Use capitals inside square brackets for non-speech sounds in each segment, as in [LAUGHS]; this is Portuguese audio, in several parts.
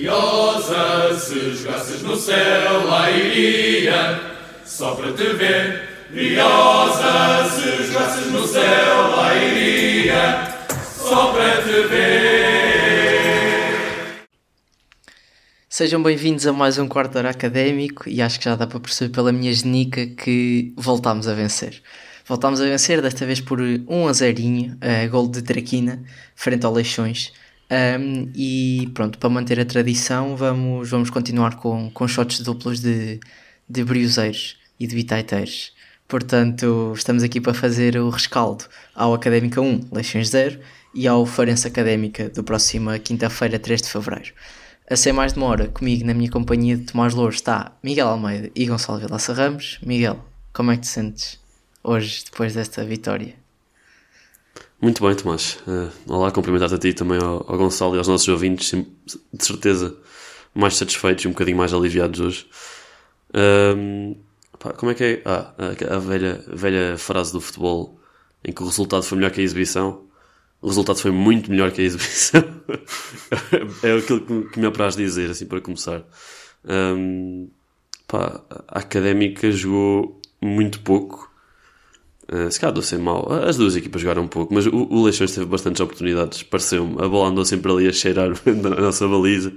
Briosa, se jogasses no céu, lá iria, só para te ver. Briosa, se jogasses no céu, lá iria, só para te ver. Sejam bem-vindos a mais um quarto hora académico e acho que já dá para perceber pela minha genica que voltámos a vencer. Voltámos a vencer, desta vez por 1 a 0, uh, gol de Traquina, frente ao Leixões. Um, e pronto, para manter a tradição, vamos, vamos continuar com, com shots duplos de, de brioseiros e de bitaiteiros. Portanto, estamos aqui para fazer o rescaldo ao Académica 1, Leixões 0, e ao Farense Académica do próxima quinta-feira, 3 de fevereiro. A ser mais demora, comigo na minha companhia de Tomás Louros está Miguel Almeida e Gonçalo Vilaça Ramos. Miguel, como é que te sentes? hoje, depois desta vitória. Muito bem, Tomás. Uh, olá, cumprimentar-te a ti também ao, ao, Gonçalo e aos nossos ouvintes, de certeza mais satisfeitos e um bocadinho mais aliviados hoje. Uh, pá, como é que é? Ah, a, a velha, velha frase do futebol em que o resultado foi melhor que a exibição. O resultado foi muito melhor que a exibição. [LAUGHS] é aquilo que, que me apraz dizer, assim, para começar. Um, pá, a académica jogou muito pouco Uh, se calhar a mal. As duas equipas jogaram um pouco, mas o, o Leixões teve bastantes oportunidades, pareceu-me. A bola andou sempre ali a cheirar [LAUGHS] na nossa baliza.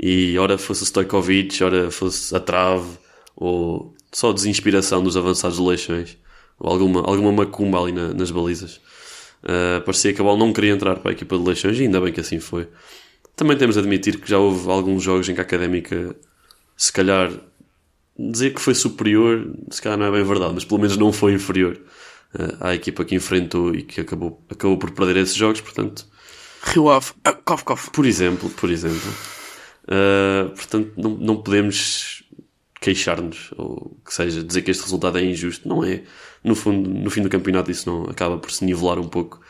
E ora fosse o Stojkovic, ora fosse a trave, ou só desinspiração dos avançados do Leixões, ou alguma, alguma macumba ali na, nas balizas. Uh, parecia que a bola não queria entrar para a equipa de Leixões, e ainda bem que assim foi. Também temos de admitir que já houve alguns jogos em que a Académica, se calhar, dizer que foi superior, se calhar não é bem verdade, mas pelo menos não foi inferior à equipa que enfrentou e que acabou, acabou por perder esses jogos, portanto. Rio Ave, uh, cof, cof. Por exemplo, por exemplo. Uh, portanto, não, não podemos queixar-nos, ou que seja, dizer que este resultado é injusto. Não é. No, fundo, no fim do campeonato isso não acaba por se nivelar um pouco.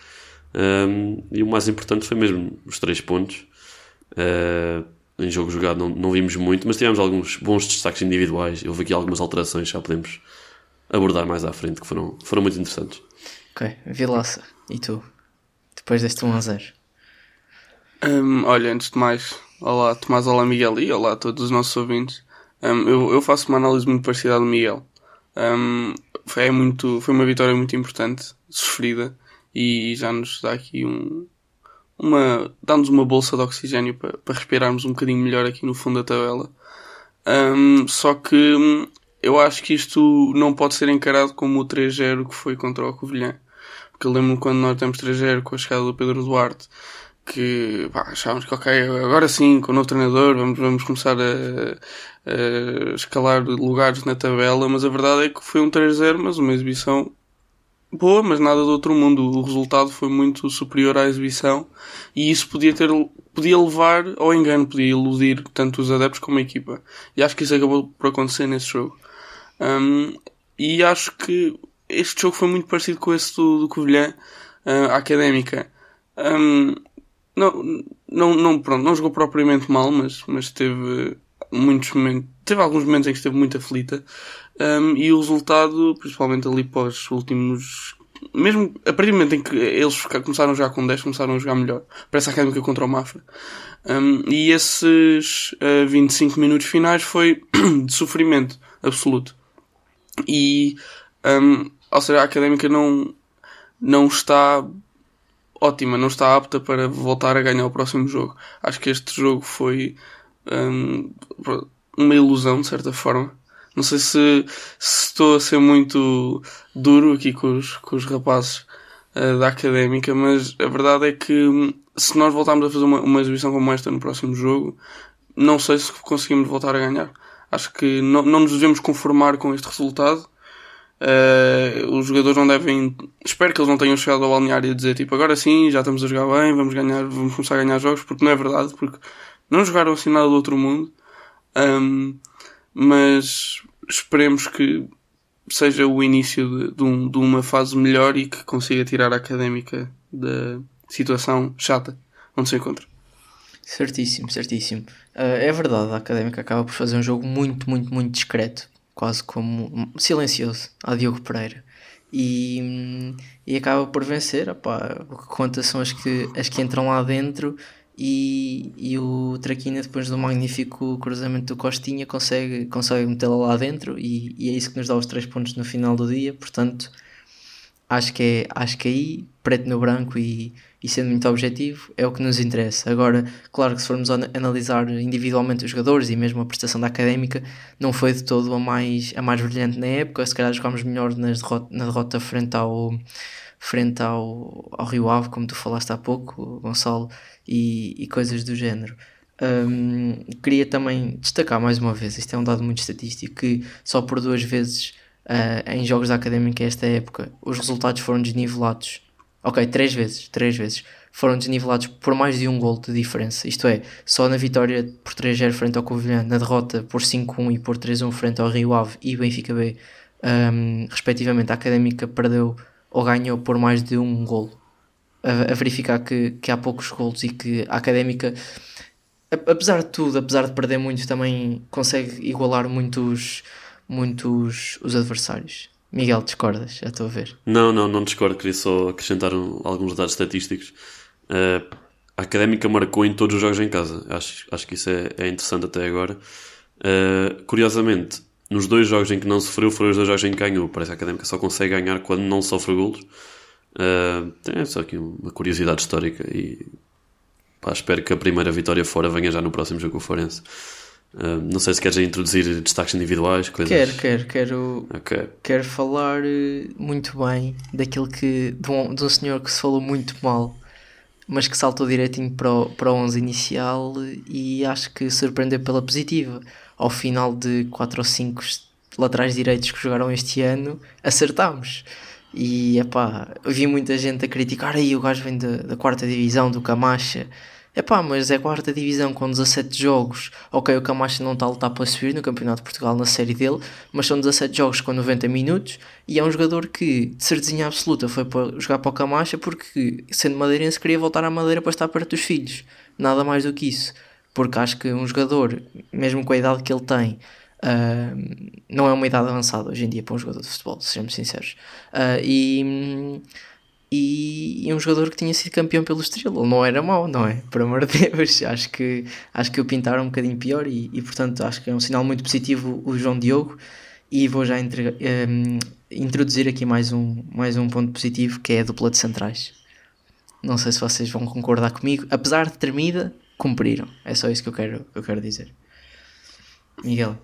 Um, e o mais importante foi mesmo os três pontos. Uh, em jogo jogado não, não vimos muito, mas tivemos alguns bons destaques individuais. Houve aqui algumas alterações, já podemos abordar mais à frente, que foram, foram muito interessantes. Ok, Vilaça, e tu? Depois deste 1 a 0? Um, olha, antes de mais, olá Tomás, olá Miguel e olá a todos os nossos ouvintes. Um, eu, eu faço uma análise muito parecida à do Miguel. Um, foi, é muito, foi uma vitória muito importante, sofrida, e já nos dá aqui um, uma, dá-nos uma bolsa de oxigênio para, para respirarmos um bocadinho melhor aqui no fundo da tabela. Um, só que eu acho que isto não pode ser encarado como o 3-0 que foi contra o Covilhã. Porque eu lembro quando nós temos 3-0 com a chegada do Pedro Duarte, que pá, achávamos que ok, agora sim, com o novo treinador, vamos, vamos começar a, a escalar lugares na tabela, mas a verdade é que foi um 3-0, mas uma exibição boa, mas nada do outro mundo. O resultado foi muito superior à exibição e isso podia ter podia levar ao engano, podia iludir tanto os adeptos como a equipa. E acho que isso acabou por acontecer nesse jogo. Um, e acho que este jogo foi muito parecido com esse do, do Covilhã, uh, Académica. Um, não, não, não, pronto, não jogou propriamente mal, mas, mas teve muitos momentos, teve alguns momentos em que esteve muito aflita. Um, e o resultado, principalmente ali os últimos. Mesmo a partir do momento em que eles começaram já com 10, começaram a jogar melhor. Parece a Académica contra o Mafra. Um, e esses uh, ah, 25 minutos finais foi [COUGHS] de sofrimento absoluto. E, um, ou seja, a académica não, não está ótima, não está apta para voltar a ganhar o próximo jogo. Acho que este jogo foi um, uma ilusão, de certa forma. Não sei se, se, estou a ser muito duro aqui com os, com os rapazes uh, da académica, mas a verdade é que hum, se nós voltarmos a fazer uma, uma exibição como esta no próximo jogo, não sei se conseguimos voltar a ganhar. Acho que não, não nos devemos conformar com este resultado. Uh, os jogadores não devem. Espero que eles não tenham chegado ao balneário a dizer tipo agora sim, já estamos a jogar bem, vamos ganhar, vamos começar a ganhar jogos, porque não é verdade, porque não jogaram assim nada do outro mundo. Um, mas esperemos que seja o início de, de, um, de, uma fase melhor e que consiga tirar a académica da situação chata onde se encontra. Certíssimo, certíssimo. Uh, é verdade, a Académica acaba por fazer um jogo muito, muito, muito discreto, quase como silencioso, a Diogo Pereira. E, e acaba por vencer. Opá, o que conta são as que, as que entram lá dentro e, e o Traquina, depois do magnífico cruzamento do Costinha, consegue, consegue metê-la lá dentro e, e, é isso que nos dá os três pontos no final do dia. Portanto, acho que é acho que aí, preto no branco e, e sendo muito objetivo, é o que nos interessa. Agora, claro que se formos analisar individualmente os jogadores e mesmo a prestação da académica, não foi de todo a mais, a mais brilhante na época. Se calhar jogámos melhor nas derrota, na derrota frente ao frente ao, ao Rio Ave, como tu falaste há pouco, Gonçalo, e, e coisas do género. Um, queria também destacar mais uma vez, isto é um dado muito estatístico, que só por duas vezes uh, em jogos da Académica esta época os resultados foram desnivelados. Ok, três vezes, três vezes foram desnivelados por mais de um gol de diferença. Isto é, só na vitória por 3-0 frente ao Covilhã, na derrota por 5-1 e por 3-1 frente ao Rio Ave e Benfica B, um, respectivamente, a Académica perdeu ou ganhou por mais de um golo. A, a, verificar que, que há poucos golos e que a Académica, apesar de tudo, apesar de perder muito, também consegue igualar muitos, muitos os adversários. Miguel, discordas? Já estou a ver. Não, não, não discordo. Queria só acrescentar um, alguns dados estatísticos. Uh, a Académica marcou em todos os jogos em casa. Acho, acho que isso é, é interessante até agora. Uh, curiosamente, nos dois jogos em que não sofreu foram os dois jogos em que ganhou. Parece que a Académica só consegue ganhar quando não sofre golos. Uh, é só aqui uma curiosidade histórica e pá, espero que a primeira vitória fora venha já no próximo jogo com o Forense. Uh, não sei se queres introduzir destaques individuais, coisas. Quero, quero, quero, okay. quero falar eh, muito bem daquilo que de um, de um senhor que se falou muito mal, mas que saltou direitinho para o, para o 11 inicial e acho que surpreendeu pela positiva ao final de 4 ou 5 laterais direitos que jogaram este ano, acertámos. E epá, vi muita gente a criticar aí o gajo vem da, da quarta divisão do Camacha. Epá, mas é quarta divisão com 17 jogos. Ok, o Camacha não está a lutar para subir no Campeonato de Portugal na série dele, mas são 17 jogos com 90 minutos e é um jogador que, de certezinha absoluta, foi para jogar para o Camacha porque, sendo madeirense, queria voltar à Madeira para estar perto dos filhos. Nada mais do que isso porque acho que um jogador, mesmo com a idade que ele tem, uh, não é uma idade avançada hoje em dia para um jogador de futebol, sejamos sinceros. Uh, e, e, um jogador que tinha sido campeão pelo Estrela, não era mau, não é? Por amor de Deus, [LAUGHS] acho que, acho que o pintaram um bocadinho pior e, e portanto acho que é um sinal muito positivo o João Diogo. E vou já entre, um, introduzir aqui mais um, mais um ponto positivo que é a dupla de centrais. Não sei se vocês vão concordar comigo, apesar de tremida, cumpriram. É só isso que eu quero, que eu quero dizer. Miguel.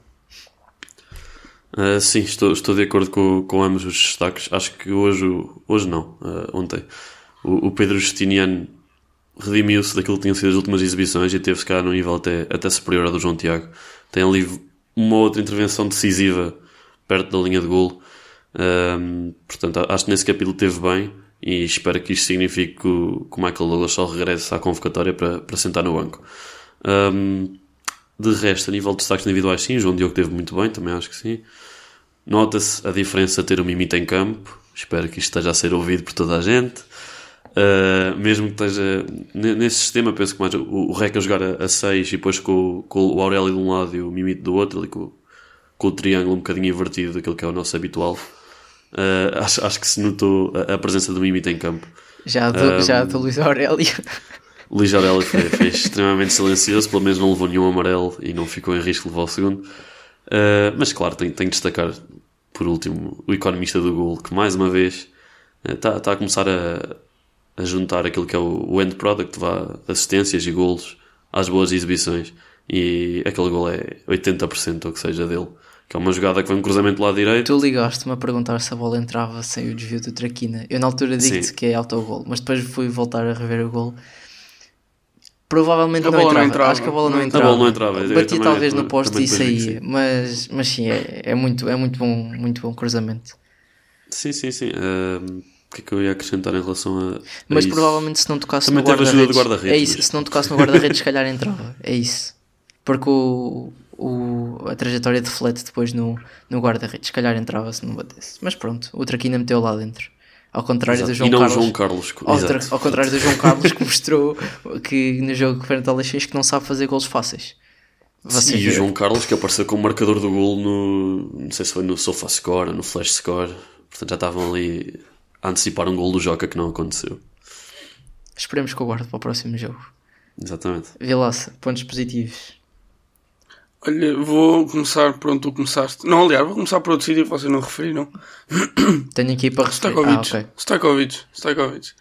Uh, sim, estou, estou de acordo com, com ambos os destaques. Acho que hoje, hoje não, uh, ontem, o, o, Pedro Justiniano redimiu-se daquilo que tinham sido as últimas exibições e teve se cá num nível até, até superior ao do João Tiago. Tem ali uma outra intervenção decisiva perto da linha de golo. Uh, portanto, acho que nesse capítulo teve bem e espero que isto signifique que o, que o Michael Douglas só regresse à convocatória para, para sentar no banco. Um, de resto, a nível de destaques individuais, sim, João Diogo teve muito bem, também acho que sim. Nota-se a diferença de ter o Mimita em campo, espero que isto esteja a ser ouvido por toda a gente. Uh, mesmo que esteja nesse sistema, penso que mais o, o Reca jogar a 6 e depois com, com, o Aurélio de um lado e o Mimito do outro, ali com, com o triângulo um bocadinho invertido daquilo que é o nosso habitual. Uh, acho, acho que se notou a, a presença do Mimita em campo. Já do, um, já do Luís Aurélio. [LAUGHS] Luís Aurélio foi, foi extremamente silencioso, pelo menos não levou nenhum amarelo e não ficou em risco de levar o segundo. Uh, mas claro, tenho, tenho de destacar por último o economista do gol, que mais uma vez está uh, tá a começar a, a, juntar aquilo que é o, o end product, vá, assistências e golos às boas exibições. E aquele gol é 80% ou o que seja dele que é uma jogada que foi um cruzamento lá direito. Tu ligaste-me a perguntar se a bola entrava sem o desvio do Traquina. Eu na altura digo-te que é autogol, mas depois fui voltar a rever o gol. Provavelmente não entrava. não entrava. Acho que a bola não, entrava. A bola não entrava. Batia talvez no poste e saía, mas, mas sim, é, é, muito, é muito, bom, muito bom cruzamento. Sim, sim, sim. Uh, o que é que eu ia acrescentar em relação a. a mas isso? provavelmente se não tocasse Também no guarda-redes. Guarda é isso, mas... se não tocasse no guarda-redes, se calhar [LAUGHS] entrava. É isso. Porque o, o, a trajetória de flat depois no, no guarda-redes. Se calhar entrava se não batesse. Mas pronto, o Traquina meteu lá dentro. Ao contrário Exato. do João e não Carlos. João Carlos. Ao, ao, contrário do João Carlos que [LAUGHS] mostrou que no jogo frente ao Leixões que não sabe fazer gols fáceis. Sim, e o João Carlos que apareceu como marcador do gol no. Não sei se foi no Sofa Score ou no Flash Score. Portanto já estavam ali a antecipar um gol do Joca que não aconteceu. Esperemos que eu guarde para o próximo jogo. Exatamente. Vilaça, pontos positivos. Olha, vou começar por onde tu começaste. Não, aliás, vou começar por outro sítio que vocês não referiram. [COUGHS] Tenho aqui para referir. Stajkovic. Ah, ok. Stajkovic. Stajkovic.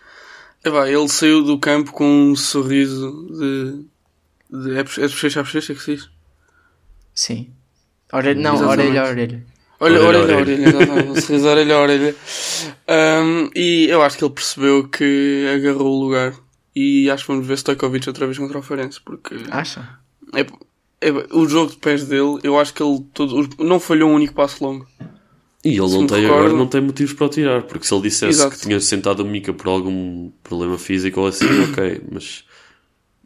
Epá, ele saiu do campo com um sorriso de. de é de bochecha a bochecha que se diz? Sim. Ore... Não, Exatamente. orelha a orelha. Olha, Orelha a orelha, orelha. orelha, exatamente. Um sorriso orelha a orelha. Um, e eu acho que ele percebeu que agarrou o lugar. E acho que vamos ver Stojkovic outra vez contra o Farense. Porque Acha? é, é, o jogo de pés dele, eu acho que ele todo, não falhou um único passo longo. E ele Se não tem, recordo- agora não tem motivos para o tirar, porque se ele dissesse Exato. que tinha sentado o Mika por algum problema físico ou assim, [COUGHS] ok, mas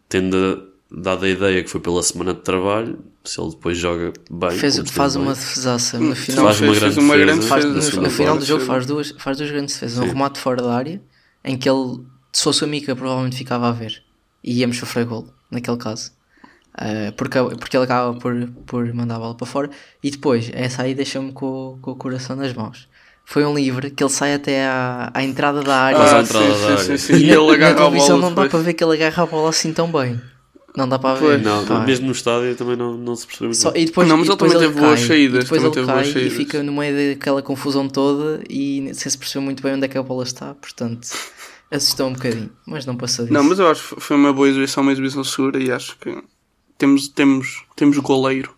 tendo dado a ideia que foi pela semana de trabalho, se ele depois joga bem, Fez, faz esteve uma bem, defesaça Hum, no final. faz uma fez- grande fez uma defesa, grande Faz- defesa na final do jogo faz duas, faz duas grandes defesas. Um remate fora da área, em que ele, se fosse o Mika, provavelmente ficava a ver. E íamos sofrer gol, naquele caso. Ah, porque, porque ele acaba por, por mandar a bola para fora. E depois, essa aí deixou-me com, com o coração nas mãos. Foi um livre que ele sai até à, à entrada da área. Ah, entrada sim, da sim, área. sim, sim. E E na, ele na agarra a televisão bola não dá depois. para ver que ele agarra a bola assim tão bem. Não dá para ver. Não, Pá. mesmo no estádio também não, não se percebeu muito Só- bem. e depois, Não, mas e ele depois também teve boas cai, saídas, E depois ele teve cai boas e fica no meio daquela confusão toda e sem se perceber muito bem onde é que a bola está. Portanto, assustou um bocadinho, mas não passou disso. Não, mas eu acho que foi uma boa exibição, uma exibição segura e acho que temos, temos, temos goleiro.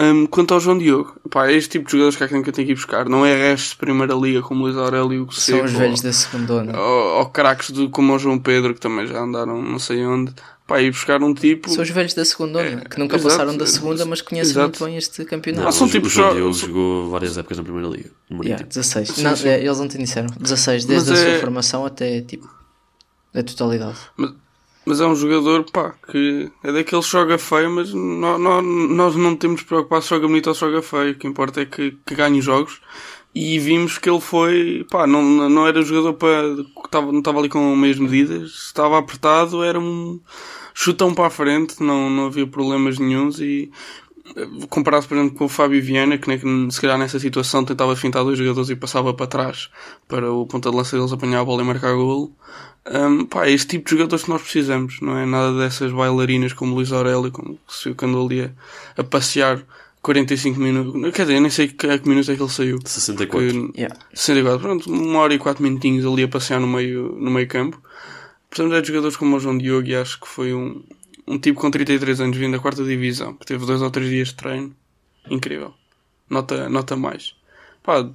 Hum, quanto ao João Diogo, pá, é este tipo de jogadores que há quem que eu tenho que ir buscar. Não é restos de primeira liga como Luís Aurélio e o São os velhos ou, da segunda ou, ou craques de, como o João Pedro que também já andaram não sei onde. Pá, ir buscar um tipo. São os velhos da segunda que nunca exato, passaram da segunda, mas conhecem exato. muito bem este Não, campeonato. Ah, são o- tipo o João só- Diogo são- jogou várias épocas na Primeira Liga. no Yeah, Marítimo. 16. Sim, não, sim. é, eles ontem disseram 16, desde Mas a é- sua formação até tipo a totalidade. Mas, mas é um jogador, pá, que é daqueles que joga feio, mas nó- nó- nós não temos preocupar se joga bonito ou se joga feio. O que importa é que, que ganhe os jogos. E vimos que ele foi, pá, não, não era jogador para, que não estava ali com meias medidas. Estava apertado, era um chutão para a frente, não, não havia problemas nenhuns. E comparado, por exemplo, com o Fábio Viana, que se calhar nessa situação tentava fintar dois jogadores e passava para trás para o ponta de lança deles apanhar a bola e marcar golo. Um, pá, é este tipo de jogadores que nós precisamos, não é nada dessas bailarinas como Luís Aurélio, como se que andou ali a, a passear 45 minutos. Quer dizer, eu nem sei que, a que minutos é que ele saiu. 64. Que- Yeah. 64, pronto, uma hora e quatro minutinhos ali a passear no meio, no meio campo. Portanto, é de jogadores como o João Diogo e acho que foi um, um tipo com 33 anos vindo da quarta divisão, que teve dois ou três dias de treino. Incrível. Nota, nota mais. Pá,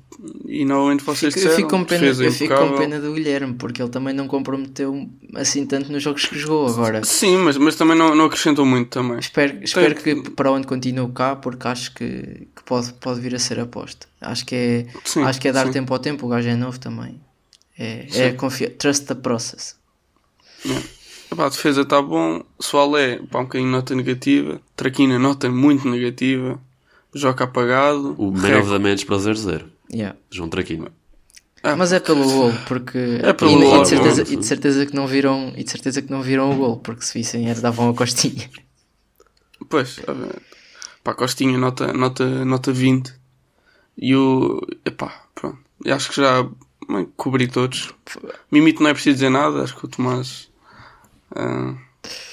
e novamente vocês Fico- eu disseram, fico com pena, eu fico com pena do Guilherme porque ele também não comprometeu assim tanto nos jogos que jogou agora. Sim, mas, mas também não, não acrescentou muito também. Espero, espero que para onde continue cá, porque acho que, que pode, pode vir a ser aposta. Acho que é, Sim, acho que é dar sim. tempo ao tempo, o gajo é novo também. É, é confiar. Trust the process. Epá, a defesa está bom. Soalé, pá, um bocadinho nota negativa. Traquina, nota muito negativa. Joca apagado. O Man of the Match para 0-0. Yeah. João Traquino. Ah, Mas é pelo gol, porque É pelo e, gol, e, é de certeza, bom. e de certeza que não viram e de certeza que não viram o gol, porque se vissem era davam a costinha. Pois. Pá, Costinha, nota, nota, nota 20. E o. Epá, pronto. Eu acho que já cobri todos. Mimito não é preciso dizer nada. Acho que o Tomás. Ah,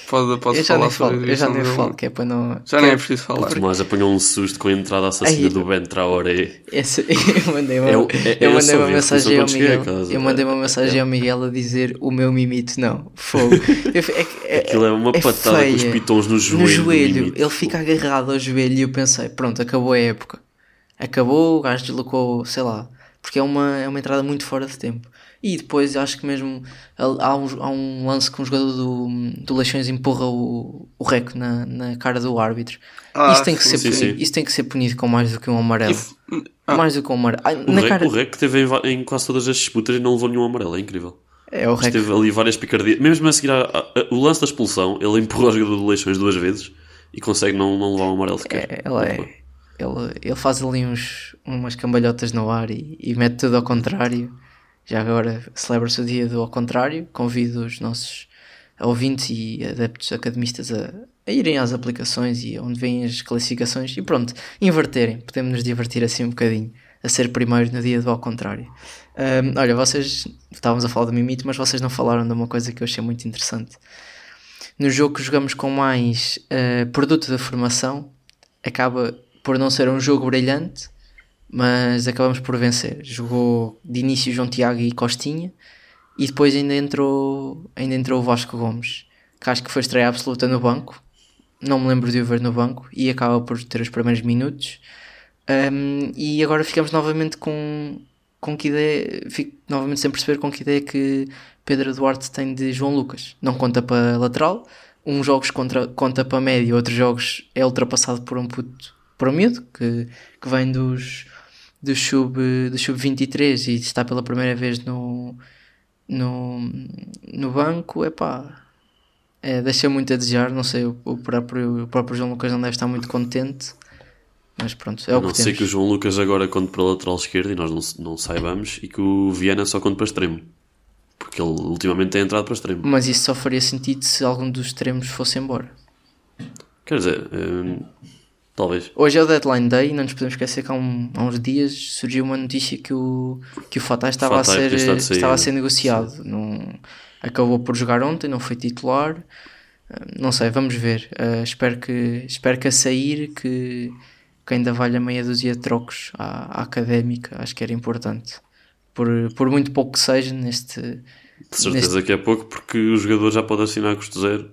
pode, pode eu já falar nem sobre falo, a eu já nem falo, que é para não. Já que nem é- é preciso falar. O Tomás apanhou um susto com a entrada assassina Ai, do Ben Traoré. Esse, [LAUGHS] eu mandei uma, É é- eu eu mandei uma mensagem ao Miguel. casa. Eu mandei uma mensagem é. ao Miguel a dizer o meu mimito não. Fogo. [LAUGHS] É é- Aquilo é uma patada com os feia. pitons no joelho. No joelho. Ele fica agarrado ao joelho e eu pensei, pronto, acabou a época. Acabou, o gajo deslocou, sei lá. Porque é uma, é uma entrada muito fora de tempo. E depois acho que mesmo há um, há um lance que um jogador do, do Leixões empurra o, o rec na, na cara do árbitro. Ah, isso, tem que sim, ser sim, punido, sim. isso tem que ser punido com mais do que um amarelo. Ah. Mais do que um amarelo. O na Rec, cara... o teve em, em quase todas as disputas e não levou nenhum amarelo, é incrível. É o Mas rec. teve ali várias picardias. Mesmo a seguir a- a- a- o lance da expulsão, ele empurrou o jogador de Leixões duas vezes e consegue não, não levar um amarelo sequer. É, ela é, ele, ele faz ali uns, umas cambalhotas no ar e, e mete tudo ao contrário. Já agora celebra-se o dia do ao contrário. Convido os nossos ouvintes e adeptos academistas a, a irem às aplicações e onde vêm as classificações e pronto, inverterem. Podemos nos divertir assim um bocadinho a ser primeiro no dia do ao contrário. Ahm, olha, vocês estávamos a falar do mimito, mas vocês não falaram de uma coisa que eu achei muito interessante. no jogo que jogamos com mais uh, produto da formação, acaba por não ser um jogo brilhante, mas acabamos por vencer. Jogou de início João Tiago e Costinha e depois ainda entrou, ainda entrou o Vasco Gomes, que acho que foi estreia absoluta no banco. Não me lembro de o ver no banco e acaba por ter os primeiros minutos. Um, e agora ficamos novamente com, com que ideia, fico novamente sem perceber com que ideia que Pedro Duarte tem de João Lucas. Não conta para lateral, uns jogos contra, conta para médio, outros jogos é ultrapassado por um puto, por um miúdo que, que vem dos, do sub, do sub 23 e está pela primeira vez no, no, no banco, epá, é, deixa muito a desejar, não sei, o, próprio, o próprio João Lucas não deve estar muito contente, mas pronto, é o não que sei temos. que o João Lucas agora conta para a lateral esquerda e nós não, não saibamos e que o Viana só conta para extremo. Porque ele ultimamente tem entrado para extremo. Mas isso só faria sentido se algum dos extremos fosse embora. Quer dizer, hum, talvez. Hoje é o deadline day e não nos podemos esquecer que há, um- há uns dias surgiu uma notícia que o, que o Fatah estava, Fatah a ser, sair, estava a ser negociado. Não, acabou por jogar ontem, não foi titular. Ah, Não sei, vamos ver. Ah, espero, que, espero que a sair que, que ainda valha meia dúzia de trocos à, à académica. Acho que era importante. Por, por muito pouco que seja neste. De certeza que é pouco, porque o jogador já pode assinar a custo zero.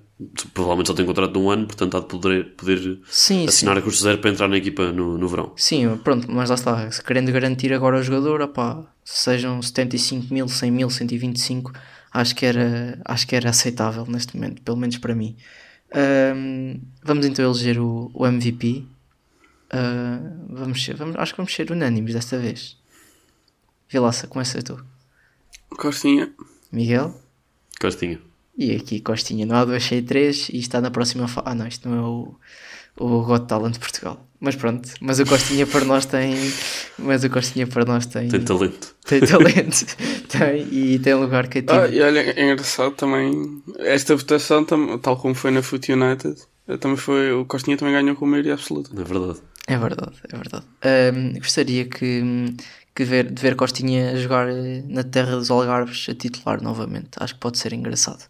Provavelmente só tem contrato de um ano, portanto há de poder, poder Sim, sim. assinar a custo zero para entrar na equipa no, no verão. Sim, pronto, mas lá está, querendo garantir agora o jogador, opá, sejam 75 mil, 100 mil, 125, acho que era, acho que era aceitável neste momento, pelo menos para mim. Ahm, vamos então eleger o, o MVP. Ah, vamos, ser- vamos, acho que vamos ser unânimes desta vez. Vilaça, começa tu. Costinha. Miguel? Costinha. E aqui Costinha, não há dois, cheio três e está na próxima fase. Ah, não, isto não é o, o Got Talent de Portugal. Mas pronto, mas o Costinha para nós tem. Mas o Costinha para nós tem. Tem talento. tem talento. [LAUGHS] tem e tem lugar cativo. Ah, e olha, é engraçado também. Esta votação, tal como foi na Foot United, eh, também foi, o Costinha também ganhou com maioria absoluta. É verdade. É verdade, é verdade. Ahm, gostaria que, que ver, de ver Costinha jogar eh, na terra dos Algarves a titular novamente. Acho que pode ser engraçado.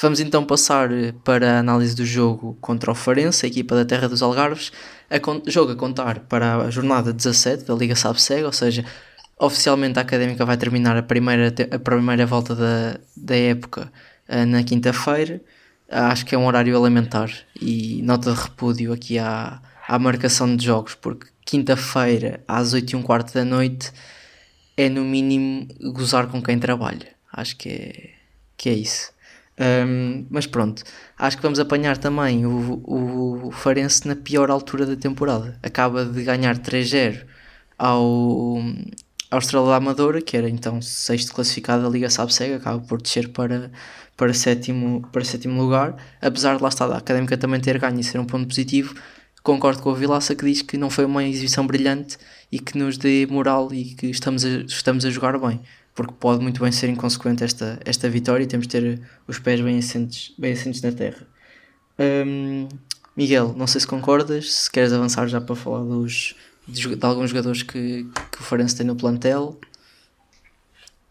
Vamos então passar eh, para a análise do jogo contra o Farense, a equipa da terra dos Algarves. A jogo a contar para a jornada 17 da Liga Sabsega, ou seja, oficialmente a Académica vai terminar a primeira, a primeira volta da, da época eh, na quinta-feira. Acho que é um horário elementar e nota de repúdio aqui à, à marcação de jogos, porque quinta-feira às 8 e um quarto da noite é no mínimo gozar com quem trabalha. Acho que é, que é isso. Hum, mas pronto, acho que vamos apanhar também o, o Farense na pior altura da temporada. Acaba de ganhar 3-0 ao, ao Estrela da Amadora, que era então sexto classificado da Liga Sabsega, acaba por descer para, para, sétimo, para sétimo lugar. Apesar de lá estar a Académica também ter ganho e ser um ponto positivo, concordo com a Vilaça que diz que não foi uma exibição brilhante e que nos dê moral e que estamos a, estamos a jogar bem. Porque pode muito bem ser inconsequente esta, esta vitória e temos de ter os pés bem assentes, bem assentes na terra. Hum, Miguel, não sei se concordas, se queres avançar já para falar dos, de, de alguns jogadores que, que o Farense tem no plantel.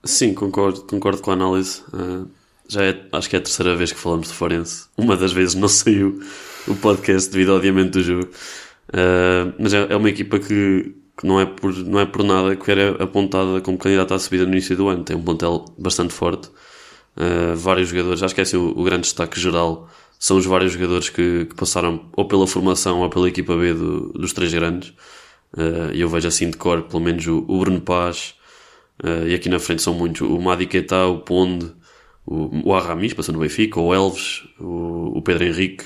Sim, concordo, concordo com a análise. Uh, já é, acho que é a terceira vez que falamos de Forense. Uma das vezes não [LAUGHS] saiu o podcast devido ao adiamento do jogo. Uh, mas é, é uma equipa que, que não, é por, não é por nada que era apontada como candidata à subida no início do ano. Tem um plantel bastante forte. Uh, vários jogadores, acho que é o, o grande destaque geral são os vários jogadores que, que passaram ou pela formação ou pela equipa B do- dos três grandes. Uh, E eu vejo assim de cor, pelo menos o, o Bruno Paz, Uh, e aqui na frente são muitos: o Madi Keita, o Ponde, o, o Aramis, passou no Benfica, o Elves, o, o Pedro Henrique.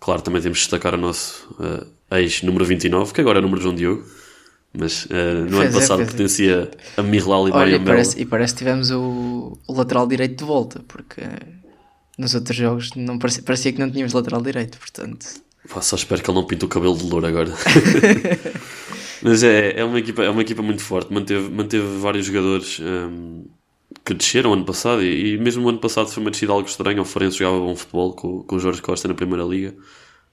Claro, também temos de destacar o nosso uh, ex-número 29, que agora é o número de João Diogo, mas uh, no Pois ano é, passado é. pertencia a Mihlal e Olha, e Mayambela. parece, e parece que tivemos o, o lateral direito de volta, porque nos outros jogos não parecia, parecia que não tínhamos lateral direito, portanto. Pá, só espero que ele não pinte o cabelo de louro agora. [LAUGHS] Mas é, é, uma equipa, é uma equipa muito forte. Manteve, manteve vários jogadores hum, que desceram ano passado. E, e mesmo ano passado foi uma descida algo estranha. O Forense jogava bom futebol com, com o Jorge Costa na Primeira Liga.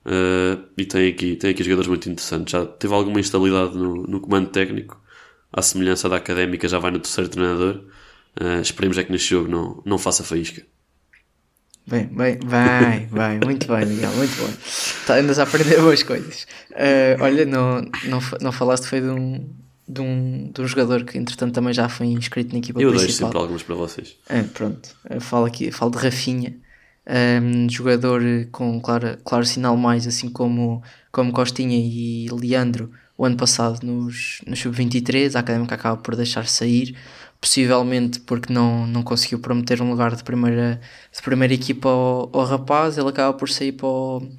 Uh, e tem aqui, tem aqui jogadores muito interessantes. Já teve alguma instabilidade no, no comando técnico. À semelhança da Académica, já vai no terceiro treinador. Uh, esperemos é que neste jogo não, não faça faísca. Bem, bem, bem, bem, muito bem, Miguel, muito bom. Tá, andas a aprender boas coisas. Uh, olha, não, não, não falaste foi de um, de um, de um jogador que entretanto também já foi inscrito na equipa Eu principal. deixo sempre algumas para vocês. É, pronto, eu falo aqui, falo de Rafinha, um, jogador com claro, claro sinal mais, assim como, como Costinha e Leandro, o ano passado nos, no Sub-23, a Académica acaba por deixar sair, possivelmente porque não, não conseguiu prometer um lugar de primeira, de primeira equipa ao, ao rapaz, ele acaba por sair para o,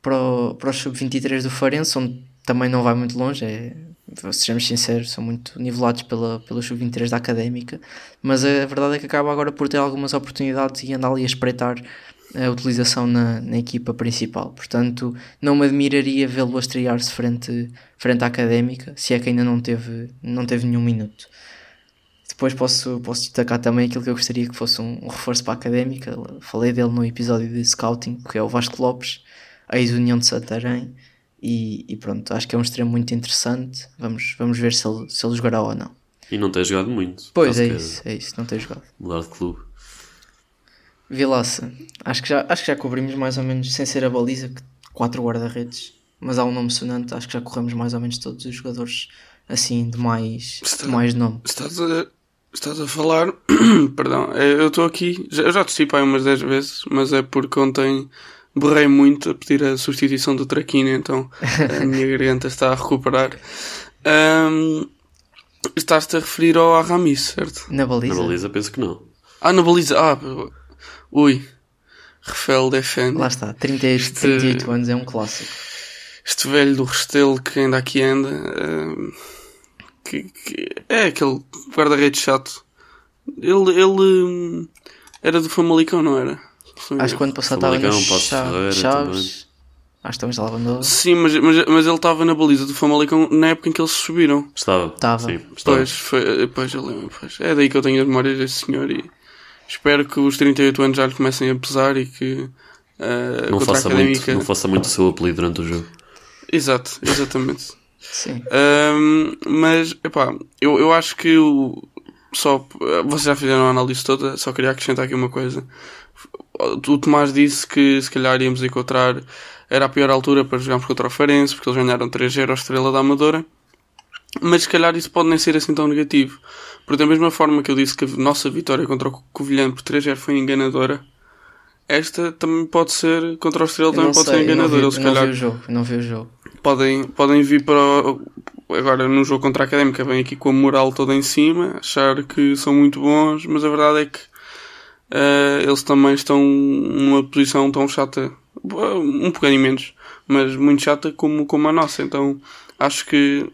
para o, para o Sub-23 do Farense, onde também não vai muito longe, é, sejamos sinceros, são muito nivelados pela, pelo sub-23 da académica, mas a verdade é que acaba agora por ter algumas oportunidades e anda ali a espreitar a utilização na, na equipa principal. Portanto, não me admiraria vê-lo a estrear-se frente, frente à académica, se é que ainda não teve, não teve nenhum minuto. Depois posso, posso destacar também aquilo que eu gostaria que fosse um, um reforço para a académica. Falei dele no episódio de Scouting, que é o Vasco Lopes, ex-União de Santarém e, e, pronto, acho que é um extremo muito interessante. Vamos, vamos ver se ele, se ele jogará ou não. E não tem jogado muito. Pois é isso, é isso, não tem jogado. Mudar de clube. Vilaça, acho que, já, acho que já cobrimos mais ou menos, sem ser a baliza, quatro guarda-redes, mas há um nome sonante, acho que já corremos mais ou menos todos os jogadores assim de mais, Está, de mais nome. Estás a, estás a falar, [COUGHS] perdão, é, eu estou aqui, eu já te aí umas 10 vezes, mas é porque ontem borrei muito a pedir a substituição do Traquina, então a minha [LAUGHS] garganta está a recuperar. Um, Estás-te a referir ao Aramis, certo? Na baliza? Na baliza penso que não. Ah, na baliza. Ah, ui. Rafael defende. Lá está, 38, este, 38 anos é um clássico. Este velho do Restelo que ainda aqui anda. Um, que, que, é aquele guarda-redes chato. Ele, ele um, era do Famalicão, não era? Acho que quando passado estava nos Chaves. Chaves acho que já lá andou. Sim, mas, mas, mas ele estava na baliza do Famalicão na época em que eles subiram. Estava. Estava. Sim, estava. Pois, foi, pois eu lembro. Pois. É daí que eu tenho a memória desse senhor e espero que os 38 anos já lhe comecem a pesar e que uh, não, faça académica... muito, não faça muito o seu apelido durante o jogo. Exato, exatamente. [LAUGHS] Sim. Um, mas, epá, eu, eu acho que o, só, vocês já fizeram a análise toda, só queria acrescentar aqui uma coisa o Tomás disse que se calhar íamos encontrar era a pior altura para jogarmos contra o Farense porque eles ganharam 3-0 a Estrela da Amadora. Mas se calhar isso pode nem ser assim tão negativo. Porque da mesma forma que eu disse que a nossa vitória contra o Covilhã por 3-0 foi enganadora esta também pode ser contra o Estrela também pode sei, ser enganadora. não vi, calhar não vi o jogo, não vi o jogo. podem, podem vir para agora no jogo contra a Académica vem aqui com a moral toda em cima achar que são muito bons mas a verdade é que uh, eles também estão numa posição tão chata, um bocadinho menos, mas muito chata como, como a nossa. Então acho que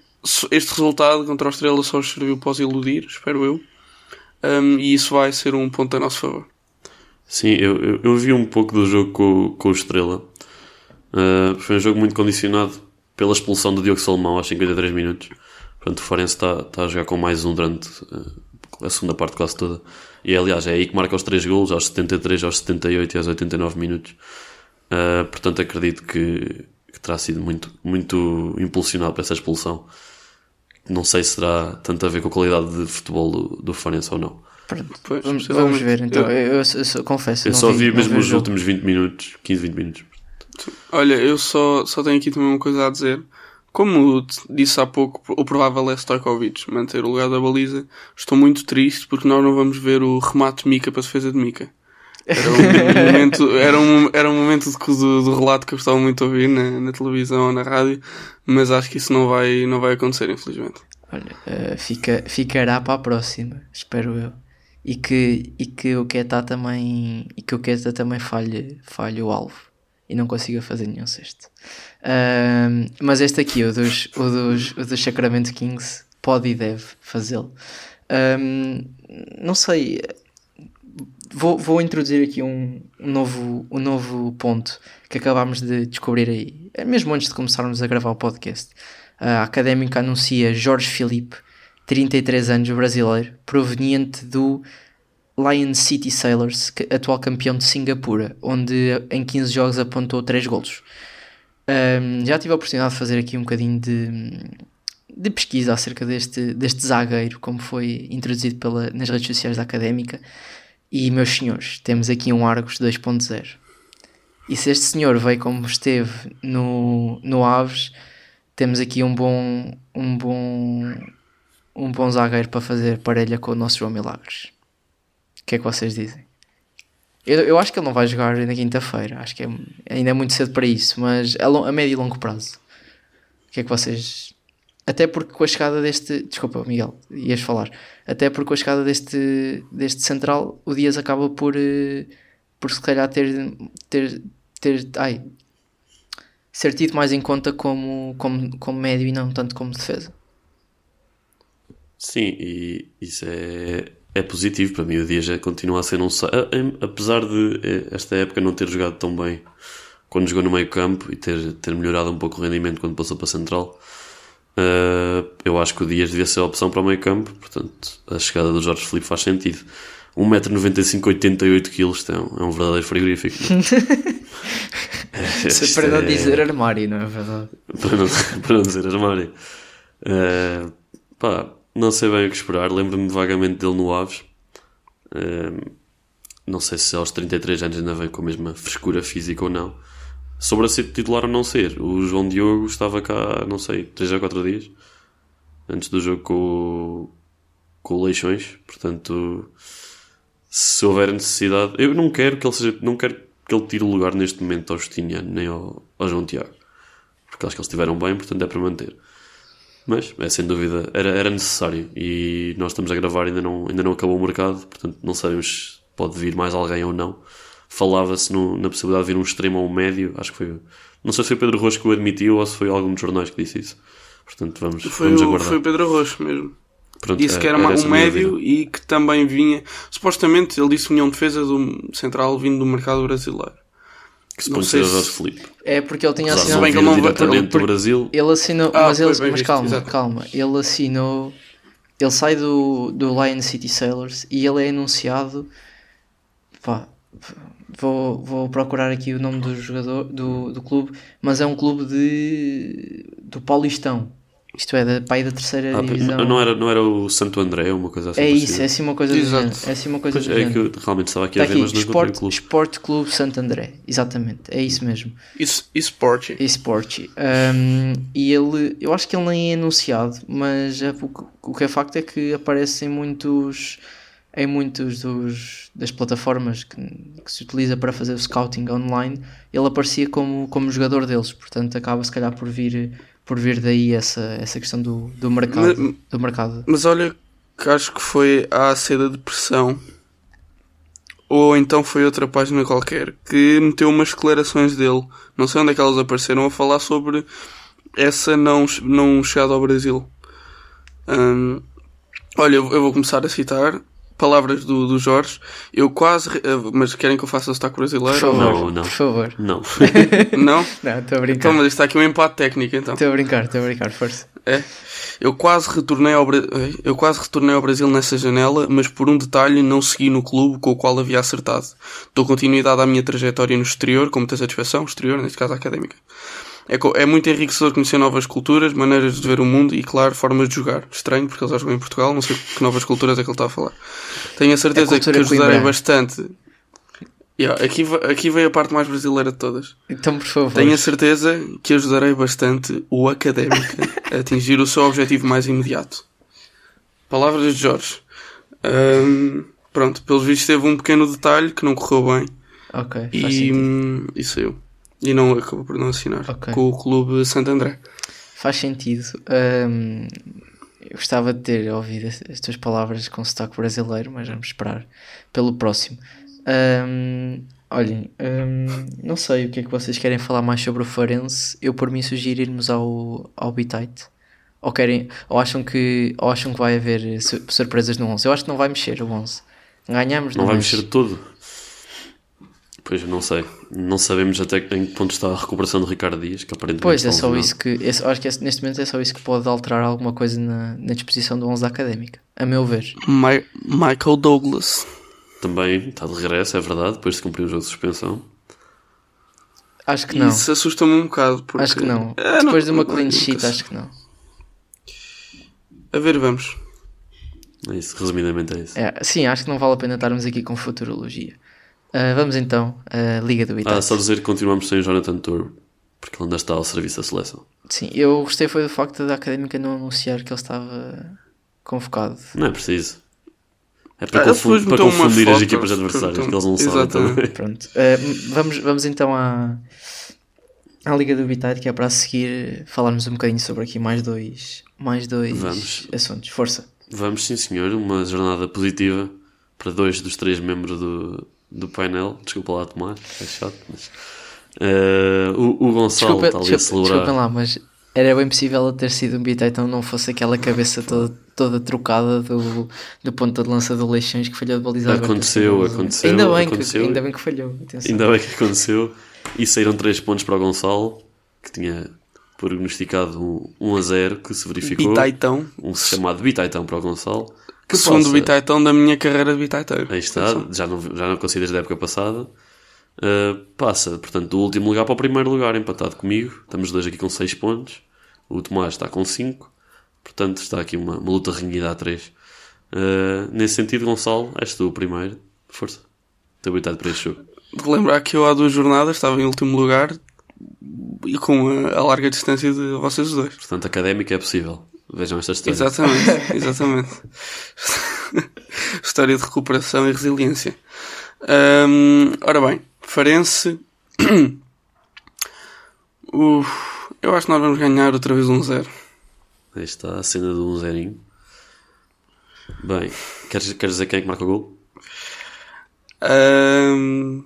este resultado contra a Estrela só serviu para os iludir, espero eu, um, e isso vai ser um ponto a nosso favor. Sim, eu, eu, eu vi um pouco do jogo com, com o Estrela. Uh, foi um jogo muito condicionado pela expulsão do Diogo Salomão aos 53 minutos. Portanto, o Farense está, a jogar com mais um durante uh, a segunda parte quase toda. E aliás, é aí que marca os 3 golos, aos 73, aos 78 e aos 89 minutos. Uh, portanto, acredito que, que terá sido muito, muito impulsionado por essa expulsão. Não sei se terá tanto a ver com a qualidade de futebol do, do Farense ou não. Pois, vamos, vamos, ver então. Eu, eu, eu, eu confesso. Eu só vi, vi mesmo os últimos 20 minutos, 15, 20 minutos. Olha, eu só, só tenho aqui também uma coisa a dizer. Como disse há pouco, o provável é Stojkovic manter o lugar da baliza. Estou muito triste porque nós não vamos ver o remate Mica para a defesa de Mica. Era um [LAUGHS] momento, era um, era um momento do, do relato que eu gostava muito de ouvir na, na, televisão ou na rádio, mas acho que isso não vai, não vai acontecer, infelizmente. Olha, uh, fica, ficará para a próxima, espero eu. E que, e que o Keta também, e que o Keta também falhe, falhe o alvo e não consiga fazer nenhum cesto. Mas este aqui, o dos, o, dos, o dos Sacramento Kings, pode e deve fazê-lo. Um, não sei, vou, vou introduzir aqui um, um, novo, um novo ponto que acabámos de descobrir aí, é mesmo antes de começarmos a gravar o podcast. A Académica anuncia Jorge Filipe, 33 anos, brasileiro, proveniente do Lion City Sailors, atual campeão de Singapura, onde em 15 jogos apontou 3 golos. Um, já tive a oportunidade de fazer aqui um bocadinho de, de pesquisa acerca deste, deste zagueiro, como foi introduzido pela, nas redes sociais da Académica, E, meus senhores, temos aqui um Argos 2.0. E se este senhor veio como esteve no, no Aves, temos aqui um bom, um bom, um bom zagueiro para fazer parelha com o nosso João Milagres. O que é que vocês dizem? Eu, eu acho que ele não vai jogar na quinta-feira. Acho que é, ainda é muito cedo para isso, mas a, long, a médio e longo prazo. O que é que vocês. Até porque com a chegada deste. Desculpa, Miguel, ias falar. Até porque com a chegada deste, deste central, o Dias acaba por. eh, por se calhar ter. ter, ter ai, ser tido mais em conta como, como, como médio e não tanto como defesa. Sim, e isso é, é positivo para mim. O Dias já continua a ser um. Apesar de eh, esta época não ter jogado tão bem quando jogou no meio campo e ter, ter melhorado um pouco o rendimento quando passou para a central, eh, eu acho que o Dias devia ser a opção para o meio campo. Portanto, a chegada do Jorge Felipe faz sentido. 1,95m, 88kg é um, é um verdadeiro frigorífico. É, [LAUGHS] [LAUGHS] isto para não é- dizer armário, não é verdade? [LAUGHS] para não, para não dizer armário. Eh, pá, não sei bem o que esperar. Lembro-me vagamente dele no Aves. Eh, não sei se aos 33 anos ainda vem com a mesma frescura física ou não. Sobre a ser titular ou não ser, o João Diogo estava cá, não sei, 3 ou 4 dias antes do jogo com, com o Leixões. Portanto, se houver necessidade, eu não quero que ele seja, não quero que ele tire o lugar neste momento ao Justiniano nem ao, ao João Tiago porque acho que eles estiveram bem, portanto é para manter. Mas é sem dúvida, era, era necessário e nós estamos a gravar, ainda não, ainda não acabou o mercado, portanto não sabemos se pode vir mais alguém ou não. Falava-se na possibilidade de vir um extremo ou um médio, acho que foi. Não sei se foi Pedro Rocha que o admitiu ou se foi algum dos jornais que disse isso. Portanto, vamos, Foi, vamos o, aguardar. foi o Pedro Rocha mesmo. Pronto, Disse é- que era essa um médio e que também vinha. Supostamente ele disse que vinha um defesa do central vindo do mercado brasileiro. Que se põe Jorge Felipe. É porque ele tinha assinado. bem que vir ele não diretamente do Brasil. Ele assinou, Ah, mas, ele, mas visto, calma, exato. calma. Ele assinou. Ele sai do, do Lion City Sailors e ele é anunciado. Pá, vou, vou procurar aqui o nome do jogador do, do clube, mas é um clube de do Paulistão. Isto é, da pai da terceira Ah, divisão. não, era, não era o Santo André, uma coisa assim. é isso, é assim uma coisa do Exato. género. É assim uma coisa Pois do é que eu realmente estava aqui Está a ver, aqui, mas não Sport, clube. Sport Clube Santo André. Exatamente, é isso mesmo. Isso, eSport. eSport. Um, e ele, eu acho que ele nem é anunciado, mas é- o, que- o que é facto é que aparece em muitos, em muitos dos, das plataformas que, que se utiliza para fazer o scouting online. Ele aparecia como, como jogador deles, portanto acaba se calhar por vir, por vir daí essa, essa questão do, do mercado. Mas- do mercado. Mas olha que acho que foi a seda de pressão. Ou então foi outra página qualquer que meteu umas declarações dele. Não sei onde é que elas apareceram a falar sobre essa não, não chegada ao Brasil. Hum, olha, eu eu vou começar a citar palavras do, do Jorge. Eu quase. eh, Mas querem que eu faça o sotaque Por brasileiro? favor, Não, não. por favor. Não. [LAUGHS] Não? Não, estou a brincar. Então, mas isto está aqui um empate técnico então. Estou a brincar, estou a brincar, força. É. Eu quase retornei ao eu quase retornei ao Brasil nessa janela, mas por um detalhe não segui no clube com o qual havia acertado. Dou continuidade à minha trajetória no exterior, com muita satisfação, exterior, neste caso académica. É, é muito enriquecedor conhecer novas culturas, maneiras de ver o mundo e, claro, formas de jogar. Estranho, porque ele já jogou em Portugal, não sei que novas culturas é que ele está a falar. Tenho a certeza A que coimbrana. bastante. Yeah, aqui, aqui veio a parte mais brasileira de todas. Então, por favor. Tenho a certeza que ajudarei bastante o Académica a atingir o seu objetivo mais imediato. Palavras de Jorge. Ahm, pronto, pelos vistos teve um pequeno detalhe que não correu bem Ok, e, hum, e saiu. E não acabou por não assinar Ok. com o Clube Santo André. Faz sentido. Hum, eu gostava de ter ouvido as, as tuas palavras com sotaque brasileiro, mas vamos esperar pelo próximo. Hum, olhem, hum, não sei o que é que vocês querem falar mais sobre o Farense. Eu, por mim, sugiro irmos ao, ao Bitite. Ou, querem, ou, acham que, ou acham que vai haver su- surpresas no 11? Eu acho que não vai mexer o 11. Ganhamos, Não vai mexe. mexer todo. Pois, eu não sei. Não sabemos até em que ponto está a recuperação do Ricardo Dias, que aparentemente Pois, é só isso que. esse- acho que esse- neste momento é só isso que pode alterar alguma coisa na, na disposição do 11 da académica. A meu ver. Mi- Michael Douglas. Também está de regresso, é verdade, depois de cumprir o jogo de suspensão. Acho que não. Isso assusta-me um bocado. Porque... Acho que não. Ah, Depois de uma não- clean sheet, acho que não. A ver, vamos. É isso, resumidamente é isso. É, sim, acho que não vale a pena estarmos aqui com futurologia. Uh, vamos então à Liga do Vitória. Ah, só dizer que continuamos sem o Jonathan Turbo, porque ele ainda está ao serviço da seleção. Sim, eu gostei foi do facto da Académica não anunciar que ele estava convocado. Não é preciso. É para, Ah, confu- depois para confundir as equipas adversárias, que eles não sabem. [LAUGHS] Pronto. Uh, vamos, vamos então à, à Liga do Vitória, que é para a seguir falarmos um bocadinho sobre aqui mais dois, mais dois Vamos. assuntos. Força. Vamos, sim senhor, uma jornada positiva para dois dos três membros do, do painel. Desculpa lá, Tomás, é chato, mas... Eh, o, o Gonçalo Desculpa, está ali a desculpa, celebrar. desculpem lá, mas era bem possível ter sido um Bita, então não fosse aquela cabeça toda, toda trocada do, do ponto de lança do Leixões que falhou de balizar. Aconteceu, aconteceu, Ainda bem, aconteceu. Que, ainda bem que falhou. atenção. Ainda bem que aconteceu. E saíram 3 pontos para o Gonçalo, que tinha prognosticado um 1 a 0, que se verificou. Bitaitão. Um chamado Bitaitão para o Gonçalo. Que segundo possa- Bitaitão da minha carreira de Bitaiteiro. Aí está, já não, já não consigo desde a época passada. Uh, passa, portanto, do último lugar para o primeiro lugar, empatado comigo. Estamos dois aqui com 6 pontos. O Tomás está com 5. Portanto, está aqui uma, uma luta renhida a 3. nesse sentido, Gonçalo, és tu o primeiro. Força. Estou habilitado para este jogo. De lembrar que eu há duas jornadas estava em último lugar e com a, a larga distância de vocês dois. Portanto, académica é possível. Vejam esta história. Exatamente, [LAUGHS] exatamente. [LAUGHS] História de recuperação e resiliência. Hum, ora bem, Farense. [CLEARS THROAT] Uf, eu acho que nós vamos ganhar outra vez um zero. Aí está a cena do 1 zerinho. Bem, queres, queres dizer quem é que marca o gol? Hum,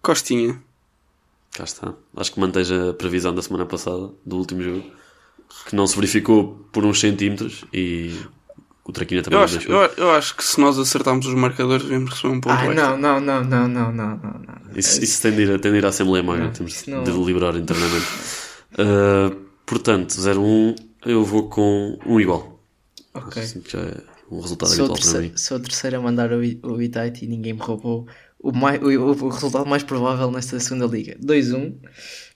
Costinha. Cá está. Acho que mantens a previsão da semana passada, do último jogo, que não se verificou por uns centímetros e o Traquina também Eu não acho, deixou. eu, eu acho que se nós acertarmos os marcadores, devemos receber um ponto Ah, extra. não, não, não, não, não, não, não, não. Isso, isso tem, de ir, tem de ir à Assembleia Magna, temos isso não- de deliberar internamente. Uh, [LAUGHS] portanto, 0-1, eu vou com um igual. Ok. Assim que já é um resultado Sou, para mim. terceiro, sou a terceira a mandar o, o Itite e ninguém me roubou o, mai- o, o- o resultado mais provável nesta segunda liga. 2-1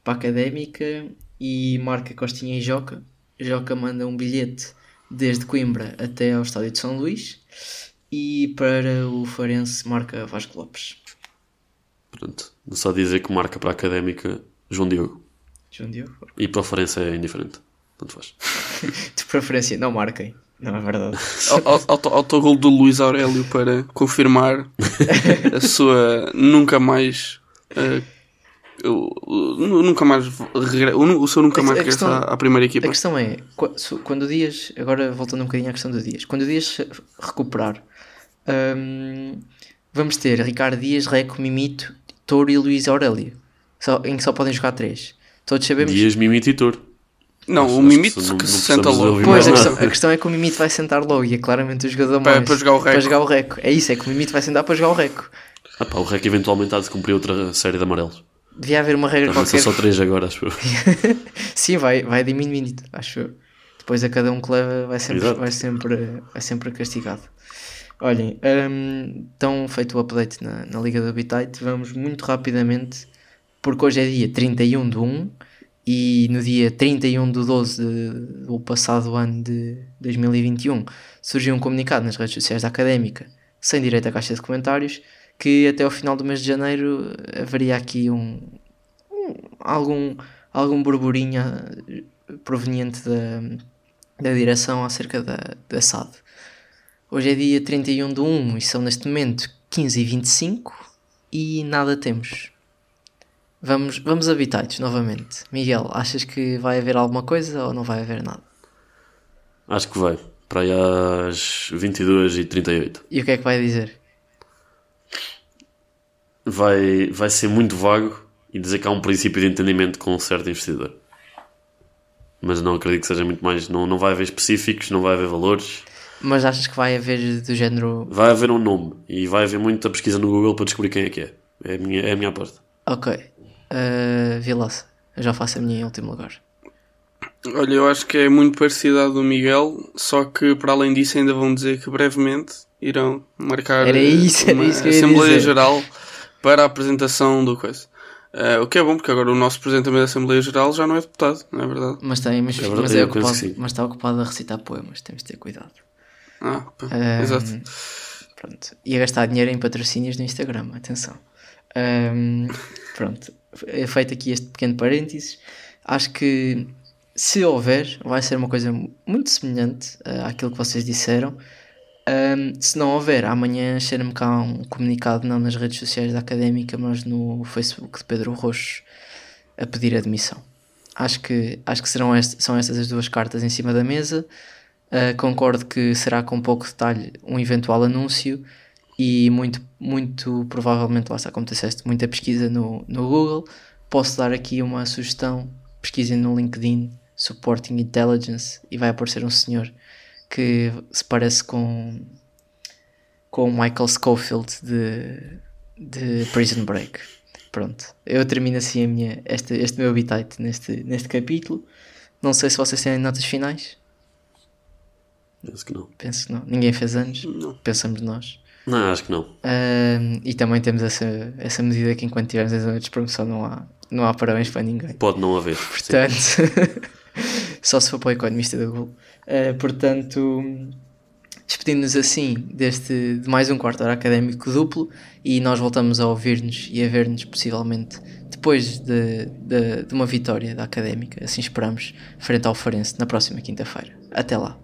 para a Académica e marca Costinha e Joca. Joca manda um bilhete desde Coimbra até ao estádio de São Luís e para o Farense marca Vasco Lopes. Pronto. Só dizer que marca para a Académica João Diogo. João Diogo. E para a Farense é indiferente. Tanto faz. [LAUGHS] De preferência, não marquem. Não é verdade. Au- au- auto- Autogol do Luís Aurélio para confirmar a sua nunca mais. o- o- nunca mais regre- o, seu nunca A- mais a regressa questão- à, à primeira A equipa. questão é, qu- se- quando o Dias, agora voltando um bocadinho à questão do Dias, quando o Dias recuperar, hum, vamos ter Ricardo Dias, Reco, Mimito, Touro e Luís Aurélio, só, em que só podem jogar três. Todos sabemos. Dias, Mimito e Touro. Não, Acho- o que Mimito que não se senta logo. Pois, a questão, a [LAUGHS] questão é que o Mimito vai sentar logo e é claramente o jogador Para- mais. para jogar o Reco. Para jogar o Reco. É isso, é que o Mimito vai sentar para jogar o Reco. Ah pá, o REC eventualmente há de cumprir outra série de amarelos. Devia haver uma regra Também são qualquer. só três agora, acho eu. [LAUGHS] Sim, vai, vai diminuindo, acho eu. Depois a cada um que leva vai sempre, Exato. vai sempre, vai sempre castigado. Olhem, hum, então feito o update na, na Liga do Habitat, vamos muito rapidamente, porque hoje é dia 31 de 1 e no dia 31 de 12 de- do passado ano de 2021 surgiu um comunicado nas redes sociais da Académica, sem direito à caixa de comentários, que até ao final do mês de janeiro haveria aqui um, algum, algum burburinho eh, proveniente da, da direção acerca da, da SAD. Hoje é dia 31 de 1 e são neste momento 15 e 25 e nada temos. Vamos, vamos a habitats novamente. Miguel, achas que vai haver alguma coisa ou não vai haver nada? Acho que vai. Para aí às 22h38. E o que é que vai dizer? Vai, vai ser muito vago e dizer que há um princípio de entendimento com um certo investidor. Mas não acredito que seja muito mais. Não, não vai haver específicos, não vai haver valores. Mas achas que vai haver do género. Vai haver um nome e vai haver muita pesquisa no Google para descobrir quem é que é. É a minha, é a minha aposta. Ok, uh, Vilaça, eu já faço a minha em último lugar. Olha, eu acho que é muito parecida à do Miguel, só que para além disso ainda vão dizer que brevemente irão marcar Era isso, era uma isso Assembleia dizer. Geral para a apresentação do coisa. Uh, o que é bom, porque agora o nosso Presidente também da Assembleia Geral já não é deputado, não é verdade? Mas, tem, mas, É verdade, mas, é ocupado, mas está ocupado a recitar poemas, temos de ter cuidado. Ah, pá, Ahm, exato. Pronto. E a gastar dinheiro em patrocínios no Instagram, atenção. Ahm, pronto. É feito aqui este pequeno parênteses. Acho que se houver, vai ser uma coisa muito semelhante ah, àquilo que vocês disseram. Ahm, se não houver, amanhã cheira-me cá um comunicado, não nas redes sociais da académica, mas no Facebook de Pedro Roxos, a pedir admissão. Acho que, acho que serão est- são estas as duas cartas em cima da mesa. Uh, concordo que será com pouco detalhe um eventual anúncio e muito, muito provavelmente, lá está como tu disseste, muita pesquisa no, no Google. Posso dar aqui uma sugestão: pesquisem no LinkedIn Supporting Intelligence e vai aparecer um senhor que se parece com, com o Michael Schofield de, de Prison Break. Pronto, eu termino assim a minha, este, este meu habitat neste, neste capítulo. Não sei se vocês têm notas finais. Penso que não. Penso que não. Ninguém fez anos. Não. Pensamos nós. Não, acho que não. Ahm, e também temos essa, essa medida que enquanto tivermos as noites de promoção não há, não há parabéns para ninguém. Pode não haver. Portanto, [LAUGHS] só se for para o economista da Google. Ah, portanto, despedindo-nos assim deste, de mais um quarto hora académico duplo e nós voltamos a ouvir-nos e a ver-nos possivelmente depois de, de, de uma vitória da académica, assim esperamos, frente ao Farense na próxima quinta-feira. Até lá.